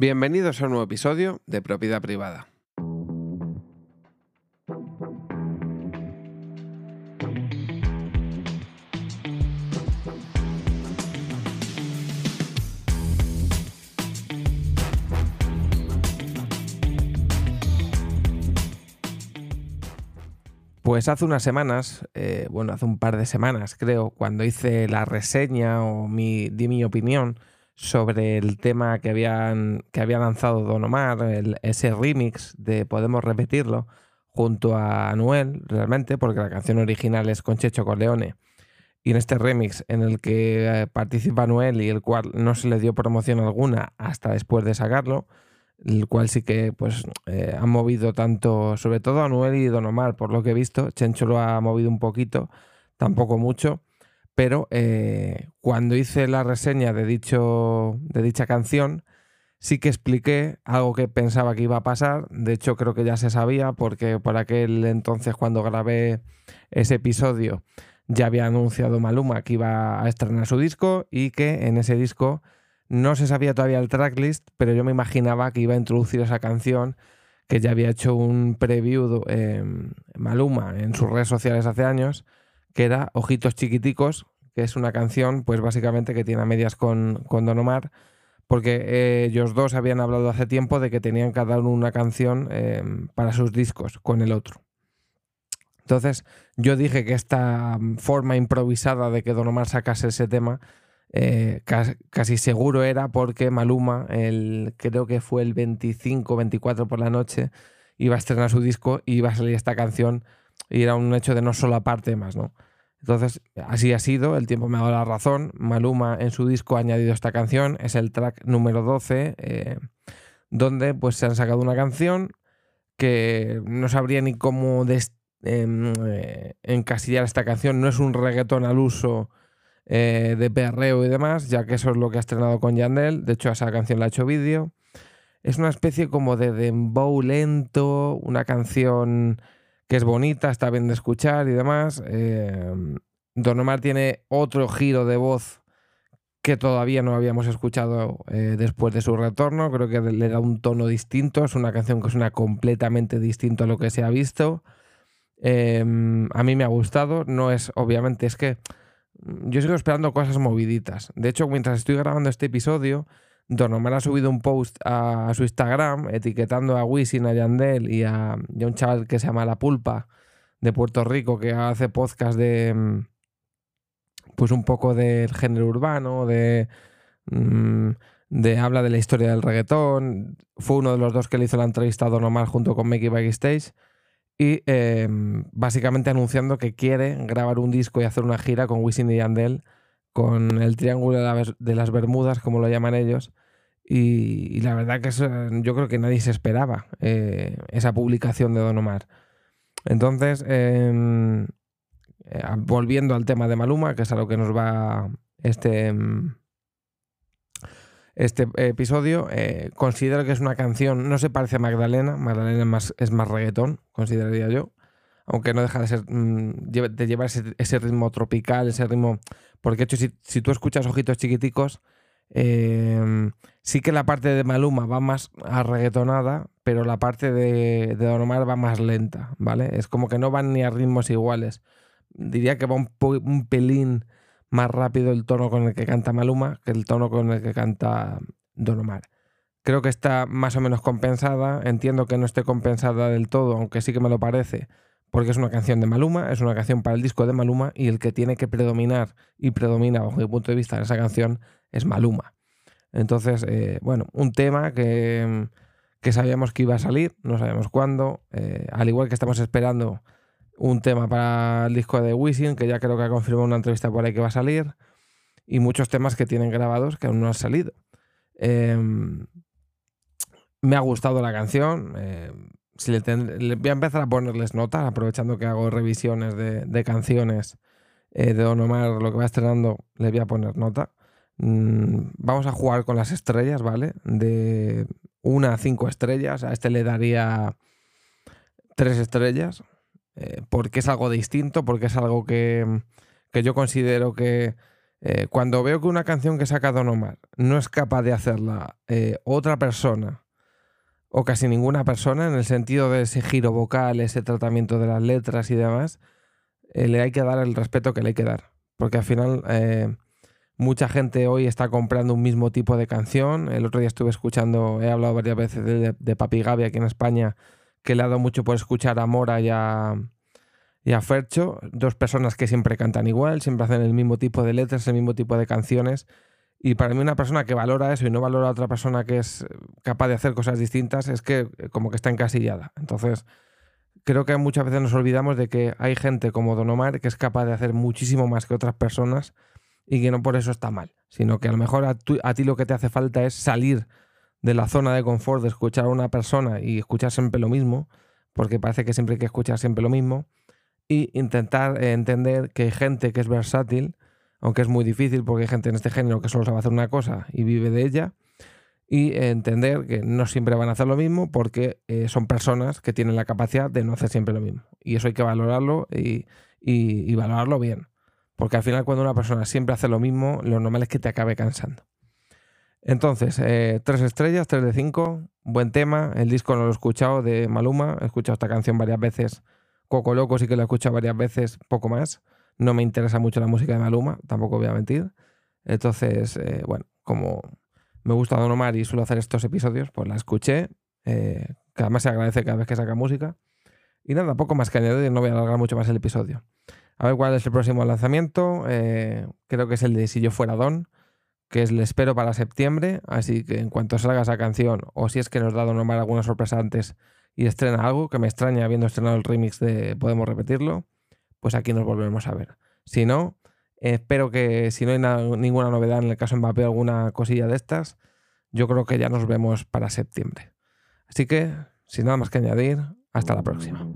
Bienvenidos a un nuevo episodio de Propiedad Privada. Pues hace unas semanas, eh, bueno, hace un par de semanas creo, cuando hice la reseña o di mi opinión sobre el tema que, habían, que había lanzado Don Omar, ese remix de Podemos Repetirlo, junto a Anuel, realmente, porque la canción original es con Checho Corleone. Y en este remix en el que eh, participa Anuel y el cual no se le dio promoción alguna hasta después de sacarlo, el cual sí que pues eh, movido tanto, sobre todo Anuel y Don Omar, por lo que he visto. Chencho lo ha movido un poquito, tampoco mucho pero eh, cuando hice la reseña de, dicho, de dicha canción, sí que expliqué algo que pensaba que iba a pasar. De hecho, creo que ya se sabía, porque por aquel entonces, cuando grabé ese episodio, ya había anunciado Maluma que iba a estrenar su disco y que en ese disco no se sabía todavía el tracklist, pero yo me imaginaba que iba a introducir esa canción que ya había hecho un preview eh, Maluma en sus redes sociales hace años que era Ojitos Chiquiticos, que es una canción, pues básicamente que tiene a medias con, con Don Omar, porque ellos dos habían hablado hace tiempo de que tenían cada uno una canción eh, para sus discos con el otro. Entonces, yo dije que esta forma improvisada de que Don Omar sacase ese tema, eh, casi, seguro era porque Maluma, el, creo que fue el 25 24 por la noche, iba a estrenar su disco y iba a salir esta canción y era un hecho de no solo aparte más, ¿no? Entonces, así ha sido, el tiempo me ha dado la razón. Maluma en su disco ha añadido esta canción, es el track número 12, eh, donde pues se han sacado una canción que no sabría ni cómo em, eh, encasillar esta canción. No es un reggaetón al uso eh, de perreo y demás, ya que eso es lo que ha estrenado con Yandel. De hecho, a esa canción la ha hecho vídeo. Es una especie como de dembow lento, una canción que es bonita, está bien de escuchar y demás. Eh, Don Omar tiene otro giro de voz que todavía no habíamos escuchado eh, después de su retorno. Creo que le da un tono distinto. Es una canción que suena completamente distinto a lo que se ha visto. Em, a mí me ha gustado. No es, obviamente, es que yo sigo esperando cosas moviditas. De hecho, mientras estoy grabando este episodio, Don Omar ha subido un post a, su Instagram etiquetando a Wisin, a Yandel y a, un chaval que se llama La Pulpa de Puerto Rico que hace podcast de mm, pues un poco del género urbano, de, mm, de habla de la historia del reggaetón. Fue uno de los dos que le hizo la entrevista a Don Omar junto con Mickey Backstage y em, básicamente anunciando que quiere grabar un disco y hacer una gira con Wisin y Yandel con el Triángulo de las Bermudas, como lo llaman ellos. Y, la verdad que yo creo que nadie se esperaba eh, esa publicación de Don Omar. Entonces, em, eh, volviendo al tema de Maluma, que es a lo que nos va este, em, este episodio, eh, considero que es una canción, no se parece a Magdalena, Magdalena es más, es más reggaetón, consideraría yo, aunque no deja de ser mm, de llevar ese, ritmo tropical, ese ritmo. Porque hecho, si, tú escuchas ojitos chiquiticos, em, sí que la parte de Maluma va más arreggetonada, pero la parte de, de Don Omar va más lenta, ¿vale? Es como que no van ni a ritmos iguales. Diría que va un, un pelín más rápido el tono con el que canta Maluma que el tono con el que canta Don Omar. Creo que está más o menos compensada. Entiendo que no esté compensada del todo, aunque sí que me lo parece porque es una canción de Maluma, es una canción para el disco de Maluma y el que tiene que predominar y predomina bajo mi punto de vista en esa canción es Maluma. Entonces, eh, bueno, un tema que, que, sabíamos que iba a salir, no sabemos cuándo, eh, al igual que estamos esperando un tema para el disco de Wisin, que ya creo que ha confirmado una entrevista por ahí que va a salir, y muchos temas que tienen grabados que aún no han salido. Em, me ha gustado la canción, eh, si le, voy a empezar a ponerles notas, aprovechando que hago revisiones de, canciones eh, de Don Omar, lo que va estrenando, le voy a poner nota. Mm, vamos a jugar con las estrellas, ¿vale? De una a cinco estrellas. A este le daría tres estrellas, eh, porque es algo distinto, porque es algo que, que yo considero que Eh, cuando veo que una canción que saca Don Omar no es capaz de hacerla otra persona o casi ninguna persona en el sentido de ese giro vocal, ese tratamiento de las letras y demás, eh, le hay que dar el respeto que le hay que dar. Porque al final mucha gente hoy está comprando un mismo tipo de canción. El otro día estuve escuchando, he hablado varias veces de, de Papi Gaby aquí en España, que le ha dado mucho por escuchar a Mora y a, y a Fercho, dos personas que siempre cantan igual, siempre hacen el mismo tipo de letras, el mismo tipo de canciones. Y para mí una persona que valora eso y no valora a otra persona que es capaz de hacer cosas distintas es que eh, como que está encasillada. Entonces, creo que muchas veces nos olvidamos de que hay gente como Don Omar que es capaz de hacer muchísimo más que otras personas y que no por eso está mal, sino que a lo mejor a, a ti lo que te hace falta es salir de la zona de confort de escuchar a una persona y escuchar siempre lo mismo, porque parece que siempre hay que escuchar siempre lo mismo y intentar entender que hay gente que es versátil, aunque es muy difícil porque hay gente en este género que solo sabe hacer una cosa y vive de ella, y entender que no siempre van a hacer lo mismo porque eh, son personas que tienen la capacidad de no hacer siempre lo mismo. Y eso hay que valorarlo y, valorarlo bien. Porque al final cuando una persona siempre hace lo mismo, lo normal es que te acabe cansando. Entonces, eh, tres estrellas, tres de cinco, buen tema. El disco no lo he escuchado de Maluma, he escuchado esta canción varias veces Coco Loco sí que lo he escuchado varias veces, poco más. No me interesa mucho la música de Maluma, tampoco voy a mentir. Entonces, eh, bueno, como me gusta Don Omar y suelo hacer estos episodios, pues la escuché. Eh, que además se agradece cada vez que saca música. Y nada, poco más que añadir, no voy a alargar mucho más el episodio. A ver cuál es el próximo lanzamiento. Eh, creo que es el de Si yo fuera Don, que es el espero para septiembre. Así que en cuanto salga esa canción, o si es que nos da Don Omar alguna sorpresa antes, y estrena algo, que me extraña habiendo estrenado el remix de Podemos Repetirlo, pues aquí nos volvemos a ver. Si no, espero que si no hay ninguna novedad en el caso Mbappé, alguna cosilla de estas, yo creo que ya nos vemos para septiembre. Así que, sin nada más que añadir, hasta la próxima.